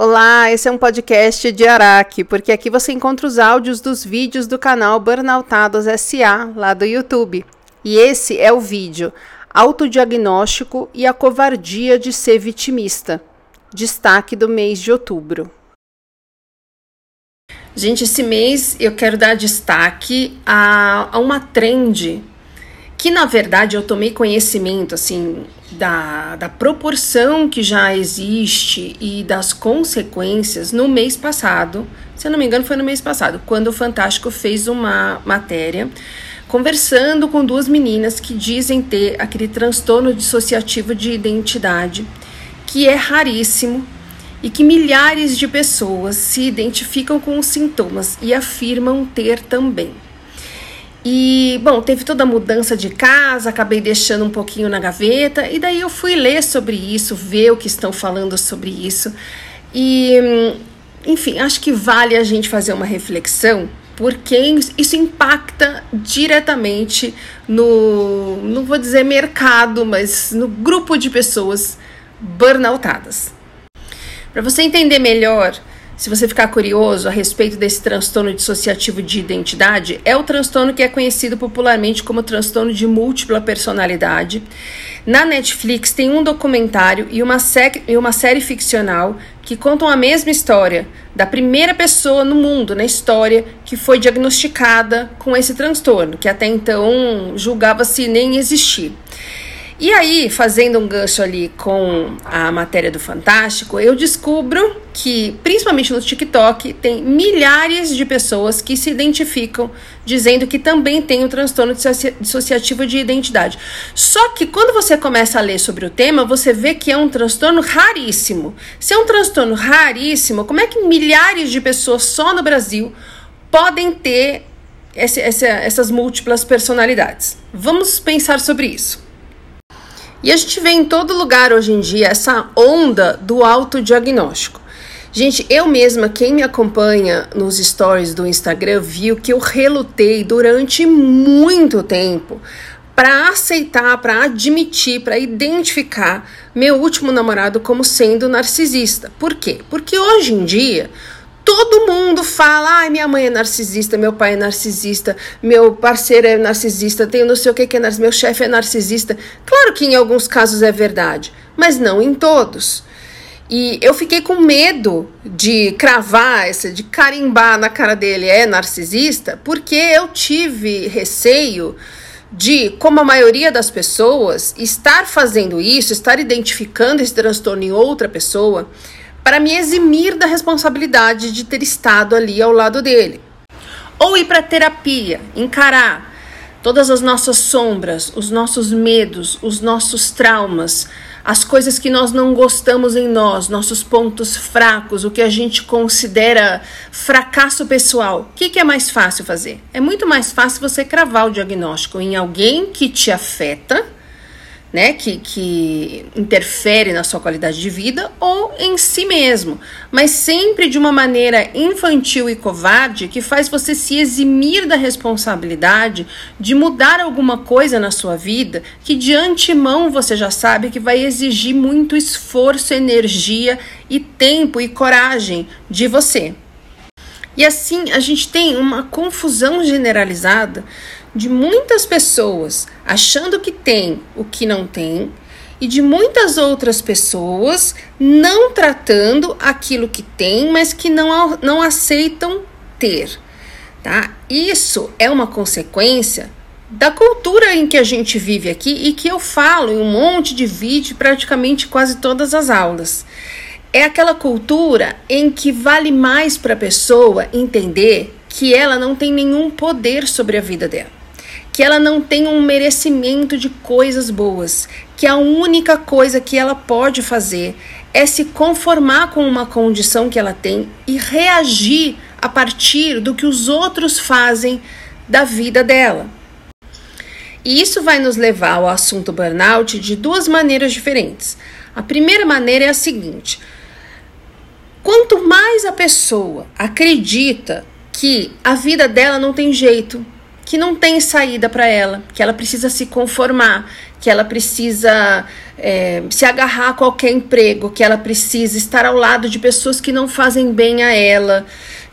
Olá, esse é um podcast de Araque, porque aqui você encontra os áudios dos vídeos do canal Burnoutados SA, lá do YouTube. E esse é o vídeo Autodiagnóstico e a covardia de ser vitimista. Destaque do mês de outubro. Gente, esse mês eu quero dar destaque a, a uma trend que na verdade eu tomei conhecimento assim da, da proporção que já existe e das consequências no mês passado, se eu não me engano foi no mês passado, quando o Fantástico fez uma matéria conversando com duas meninas que dizem ter aquele transtorno dissociativo de identidade, que é raríssimo e que milhares de pessoas se identificam com os sintomas e afirmam ter também. E, bom, teve toda a mudança de casa, acabei deixando um pouquinho na gaveta, e daí eu fui ler sobre isso, ver o que estão falando sobre isso. E, enfim, acho que vale a gente fazer uma reflexão, porque isso impacta diretamente no, não vou dizer mercado, mas no grupo de pessoas burnoutadas. Para você entender melhor se você ficar curioso a respeito desse transtorno dissociativo de identidade, é o transtorno que é conhecido popularmente como transtorno de múltipla personalidade. Na Netflix tem um documentário e uma, e uma série ficcional que contam a mesma história da primeira pessoa no mundo, na história, que foi diagnosticada com esse transtorno, que até então julgava-se nem existir. E aí, fazendo um gancho ali com a matéria do Fantástico, eu descubro que, principalmente no TikTok, tem milhares de pessoas que se identificam dizendo que também tem o transtorno dissociativo de identidade. Só que quando você começa a ler sobre o tema, você vê que é um transtorno raríssimo. Se é um transtorno raríssimo, como é que milhares de pessoas só no Brasil podem ter esse, essa, essas múltiplas personalidades? Vamos pensar sobre isso. E a gente vê em todo lugar hoje em dia essa onda do autodiagnóstico. Gente, eu mesma, quem me acompanha nos stories do Instagram, viu que eu relutei durante muito tempo para aceitar, para admitir, para identificar meu último namorado como sendo narcisista. Por quê? Porque hoje em dia Todo mundo fala, ai, minha mãe é narcisista, meu pai é narcisista, meu parceiro é narcisista, tenho não sei o que que é narcisista, meu chefe é narcisista. Claro que em alguns casos é verdade, mas não em todos. E eu fiquei com medo de cravar, essa, de carimbar na cara dele é narcisista, porque eu tive receio de, como a maioria das pessoas, estar fazendo isso, estar identificando esse transtorno em outra pessoa para me eximir da responsabilidade de ter estado ali ao lado dele. Ou ir para terapia, encarar todas as nossas sombras, os nossos medos, os nossos traumas, as coisas que nós não gostamos em nós, nossos pontos fracos, o que a gente considera fracasso pessoal. O que, que é mais fácil fazer? É muito mais fácil você cravar o diagnóstico em alguém que te afeta né, que, que interfere na sua qualidade de vida ou em si mesmo, mas sempre de uma maneira infantil e covarde que faz você se eximir da responsabilidade de mudar alguma coisa na sua vida que de antemão você já sabe que vai exigir muito esforço, energia e tempo e coragem de você. E assim a gente tem uma confusão generalizada de muitas pessoas achando que tem o que não tem e de muitas outras pessoas não tratando aquilo que tem, mas que não, não aceitam ter. Tá? Isso é uma consequência da cultura em que a gente vive aqui e que eu falo em um monte de vídeo, praticamente quase todas as aulas. É aquela cultura em que vale mais para a pessoa entender que ela não tem nenhum poder sobre a vida dela que ela não tem um merecimento de coisas boas, que a única coisa que ela pode fazer é se conformar com uma condição que ela tem e reagir a partir do que os outros fazem da vida dela. E isso vai nos levar ao assunto burnout de duas maneiras diferentes. A primeira maneira é a seguinte: quanto mais a pessoa acredita que a vida dela não tem jeito, que não tem saída para ela, que ela precisa se conformar, que ela precisa é, se agarrar a qualquer emprego, que ela precisa estar ao lado de pessoas que não fazem bem a ela,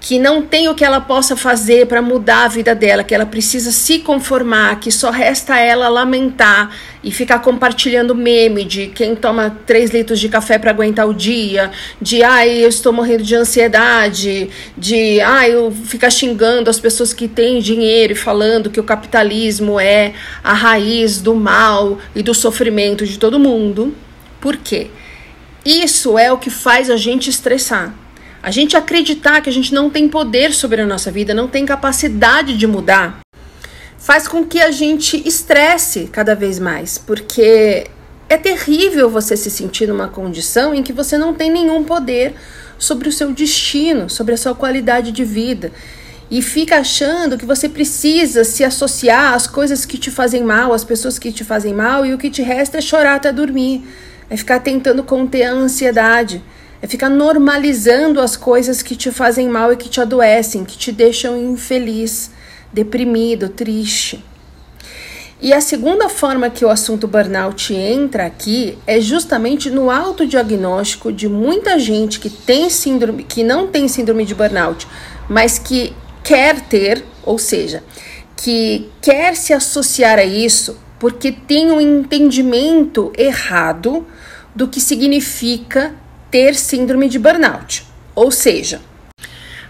que não tem o que ela possa fazer para mudar a vida dela, que ela precisa se conformar, que só resta ela lamentar e ficar compartilhando meme de quem toma 3 litros de café para aguentar o dia, de ai, eu estou morrendo de ansiedade, de ai, eu ficar xingando as pessoas que têm dinheiro e falando que o capitalismo é a raiz do mal e do sofrimento de todo mundo. Por quê? Isso é o que faz a gente estressar. A gente acreditar que a gente não tem poder sobre a nossa vida, não tem capacidade de mudar, faz com que a gente estresse cada vez mais, porque é terrível você se sentir numa condição em que você não tem nenhum poder sobre o seu destino, sobre a sua qualidade de vida. E fica achando que você precisa se associar às coisas que te fazem mal, às pessoas que te fazem mal, e o que te resta é chorar até dormir. É ficar tentando conter a ansiedade. É ficar normalizando as coisas que te fazem mal e que te adoecem, que te deixam infeliz, deprimido, triste. E a segunda forma que o assunto burnout entra aqui é justamente no autodiagnóstico de muita gente que tem síndrome, que não tem síndrome de burnout, mas que quer ter, ou seja, que quer se associar a isso porque tem um entendimento errado do que significa ter síndrome de burnout. Ou seja,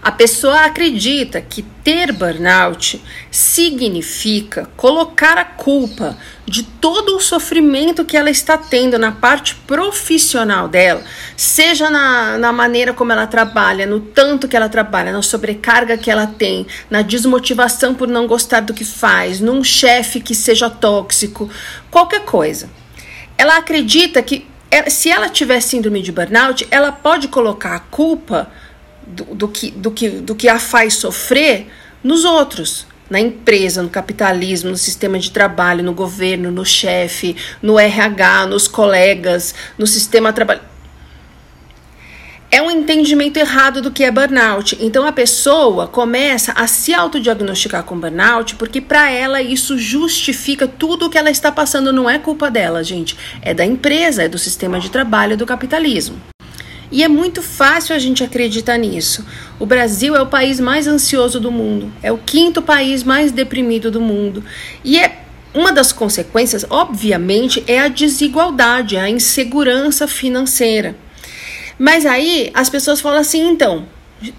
a pessoa acredita que ter burnout significa colocar a culpa de todo o sofrimento que ela está tendo na parte profissional dela, seja na, na maneira como ela trabalha, no tanto que ela trabalha, na sobrecarga que ela tem, na desmotivação por não gostar do que faz, num chefe que seja tóxico, qualquer coisa. Ela acredita que se ela tiver síndrome de burnout, ela pode colocar a culpa do, do, que, do, que, do que a faz sofrer nos outros. Na empresa, no capitalismo, no sistema de trabalho, no governo, no chefe, no RH, nos colegas, no sistema trabalho é um entendimento errado do que é burnout. Então a pessoa começa a se autodiagnosticar com burnout porque para ela isso justifica tudo o que ela está passando. Não é culpa dela, gente. É da empresa, é do sistema de trabalho, do capitalismo. E é muito fácil a gente acreditar nisso. O Brasil é o país mais ansioso do mundo, é o quinto país mais deprimido do mundo. E é uma das consequências, obviamente, é a desigualdade, a insegurança financeira. Mas aí as pessoas falam assim, então,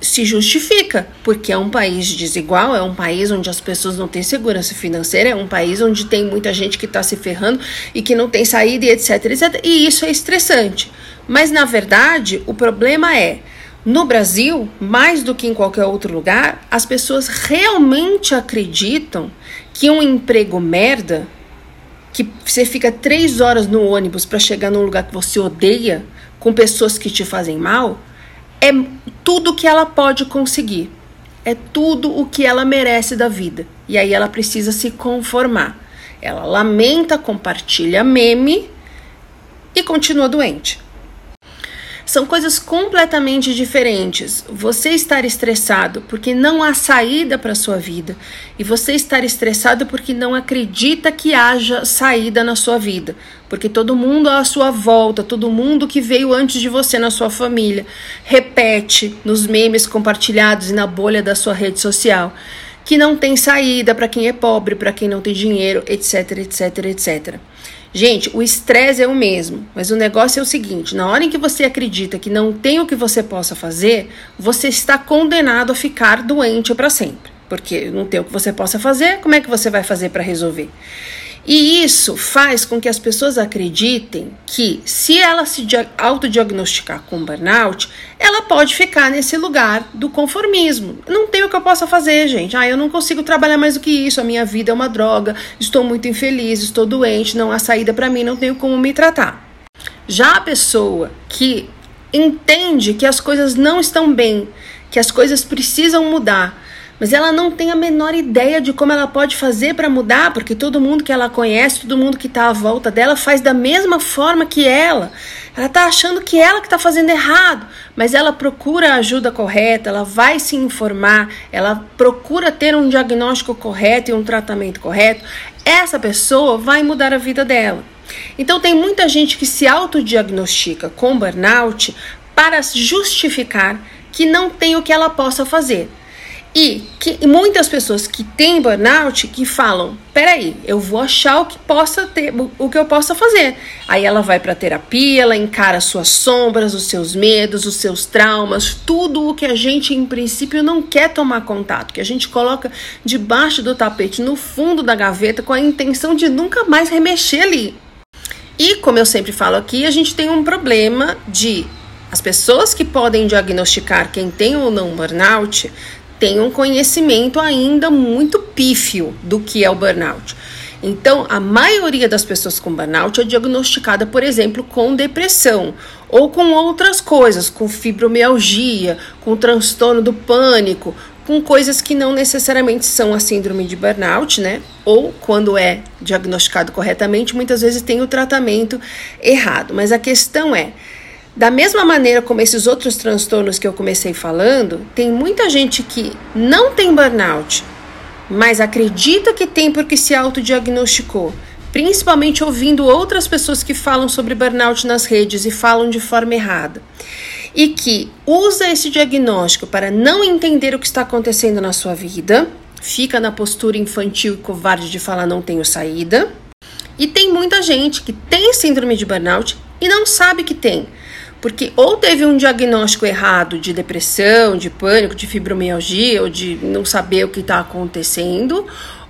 se justifica, porque é um país desigual, é um país onde as pessoas não têm segurança financeira, é um país onde tem muita gente que está se ferrando e que não tem saída e etc, etc. E isso é estressante. Mas na verdade, o problema é no Brasil, mais do que em qualquer outro lugar, as pessoas realmente acreditam que um emprego merda, que você fica três horas no ônibus para chegar num lugar que você odeia, com pessoas que te fazem mal, é tudo que ela pode conseguir. É tudo o que ela merece da vida. E aí ela precisa se conformar. Ela lamenta, compartilha meme e continua doente. São coisas completamente diferentes. Você estar estressado porque não há saída para sua vida e você estar estressado porque não acredita que haja saída na sua vida, porque todo mundo à sua volta, todo mundo que veio antes de você na sua família, repete nos memes compartilhados e na bolha da sua rede social que não tem saída para quem é pobre, para quem não tem dinheiro, etc, etc, etc. Gente, o estresse é o mesmo, mas o negócio é o seguinte: na hora em que você acredita que não tem o que você possa fazer, você está condenado a ficar doente para sempre. Porque não tem o que você possa fazer, como é que você vai fazer para resolver? E isso faz com que as pessoas acreditem que, se ela se autodiagnosticar com burnout, ela pode ficar nesse lugar do conformismo. Não tem o que eu possa fazer, gente. Ah, eu não consigo trabalhar mais do que isso. A minha vida é uma droga. Estou muito infeliz, estou doente, não há saída para mim, não tenho como me tratar. Já a pessoa que entende que as coisas não estão bem, que as coisas precisam mudar, mas ela não tem a menor ideia de como ela pode fazer para mudar, porque todo mundo que ela conhece, todo mundo que está à volta dela faz da mesma forma que ela. Ela está achando que ela que está fazendo errado, mas ela procura a ajuda correta, ela vai se informar, ela procura ter um diagnóstico correto e um tratamento correto. Essa pessoa vai mudar a vida dela. Então tem muita gente que se autodiagnostica com burnout para justificar que não tem o que ela possa fazer. E que muitas pessoas que têm burnout que falam: peraí, eu vou achar o que possa ter, o que eu possa fazer. Aí ela vai para terapia, ela encara suas sombras, os seus medos, os seus traumas, tudo o que a gente em princípio não quer tomar contato, que a gente coloca debaixo do tapete, no fundo da gaveta, com a intenção de nunca mais remexer ali. E como eu sempre falo aqui, a gente tem um problema de as pessoas que podem diagnosticar quem tem ou não burnout têm um conhecimento ainda muito pífio do que é o burnout. Então, a maioria das pessoas com burnout é diagnosticada, por exemplo, com depressão ou com outras coisas, com fibromialgia, com transtorno do pânico, com coisas que não necessariamente são a síndrome de burnout, né? Ou quando é diagnosticado corretamente, muitas vezes tem o tratamento errado. Mas a questão é, da mesma maneira como esses outros transtornos que eu comecei falando, tem muita gente que não tem burnout, mas acredita que tem porque se autodiagnosticou, principalmente ouvindo outras pessoas que falam sobre burnout nas redes e falam de forma errada. E que usa esse diagnóstico para não entender o que está acontecendo na sua vida, fica na postura infantil e covarde de falar não tenho saída. E tem muita gente que tem síndrome de burnout e não sabe que tem porque ou teve um diagnóstico errado de depressão, de pânico, de fibromialgia, ou de não saber o que está acontecendo,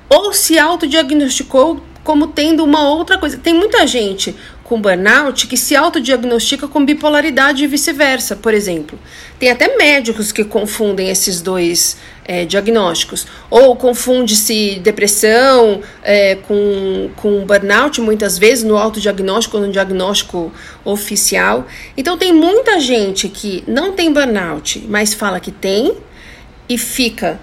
ou se autodiagnosticou como tendo uma outra coisa. Tem muita gente com burnout que se autodiagnostica com bipolaridade e vice-versa, por exemplo. Tem até médicos que confundem esses dois é, diagnósticos. Ou confunde-se depressão é, com, com burnout, muitas vezes, no autodiagnóstico ou no diagnóstico oficial. Então, tem muita gente que não tem burnout, mas fala que tem e fica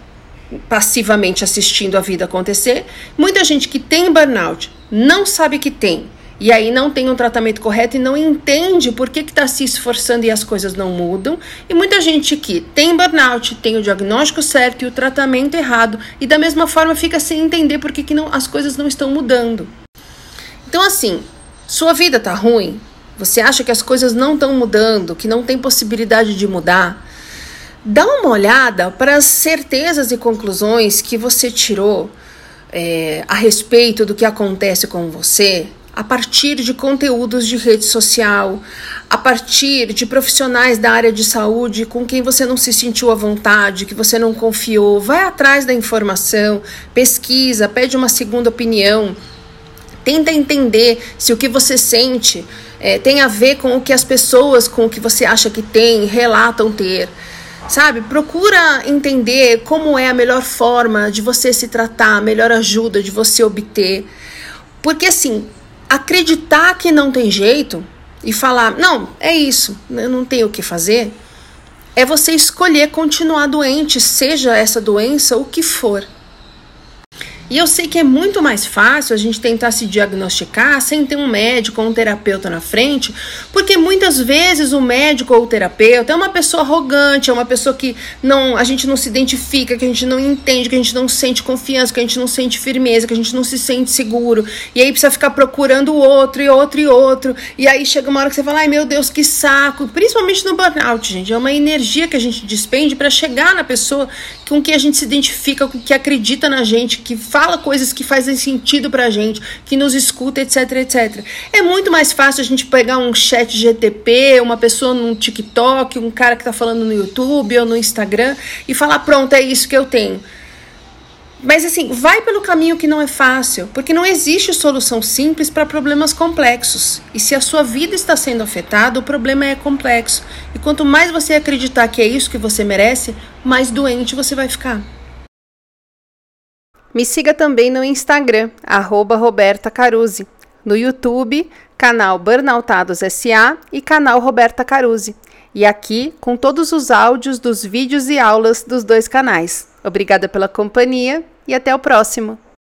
passivamente assistindo a vida acontecer. Muita gente que tem burnout não sabe que tem e aí não tem um tratamento correto e não entende por que está se esforçando e as coisas não mudam. E muita gente que tem burnout, tem o diagnóstico certo e o tratamento errado, e da mesma forma fica sem entender por que, que não, as coisas não estão mudando. Então, assim, sua vida está ruim, você acha que as coisas não estão mudando, que não tem possibilidade de mudar, dá uma olhada para as certezas e conclusões que você tirou é, a respeito do que acontece com você a partir de conteúdos de rede social, a partir de profissionais da área de saúde com quem você não se sentiu à vontade, que você não confiou. Vai atrás da informação, pesquisa, pede uma segunda opinião. Tenta entender se o que você sente é, tem a ver com o que as pessoas com o que você acha que tem relatam ter. Sabe? Procura entender como é a melhor forma de você se tratar, a melhor ajuda de você obter. Porque assim, acreditar que não tem jeito e falar, não, é isso, eu não tenho o que fazer, é você escolher continuar doente, seja essa doença o que for. E eu sei que é muito mais fácil a gente tentar se diagnosticar sem ter um médico ou um terapeuta na frente, porque muitas vezes o médico ou o terapeuta é uma pessoa arrogante, é uma pessoa que não, a gente não se identifica, que a gente não entende, que a gente não sente confiança, que a gente não sente firmeza, que a gente não se sente seguro. E aí precisa ficar procurando outro e outro e outro. E aí chega uma hora que você fala: "Ai, meu Deus, que saco". Principalmente no burnout, gente, é uma energia que a gente despende para chegar na pessoa com que a gente se identifica, com que acredita na gente, que faz fala coisas que fazem sentido pra gente, que nos escuta, etc, etc. É muito mais fácil a gente pegar um chat GTP, uma pessoa no TikTok, um cara que tá falando no YouTube ou no Instagram e falar: pronto, é isso que eu tenho. Mas assim, vai pelo caminho que não é fácil, porque não existe solução simples para problemas complexos. E se a sua vida está sendo afetada, o problema é complexo. E quanto mais você acreditar que é isso que você merece, mais doente você vai ficar. Me siga também no Instagram, arroba Roberta Caruzzi, no YouTube, canal Burnoutados SA e canal Roberta Caruzzi, e aqui com todos os áudios dos vídeos e aulas dos dois canais. Obrigada pela companhia e até o próximo.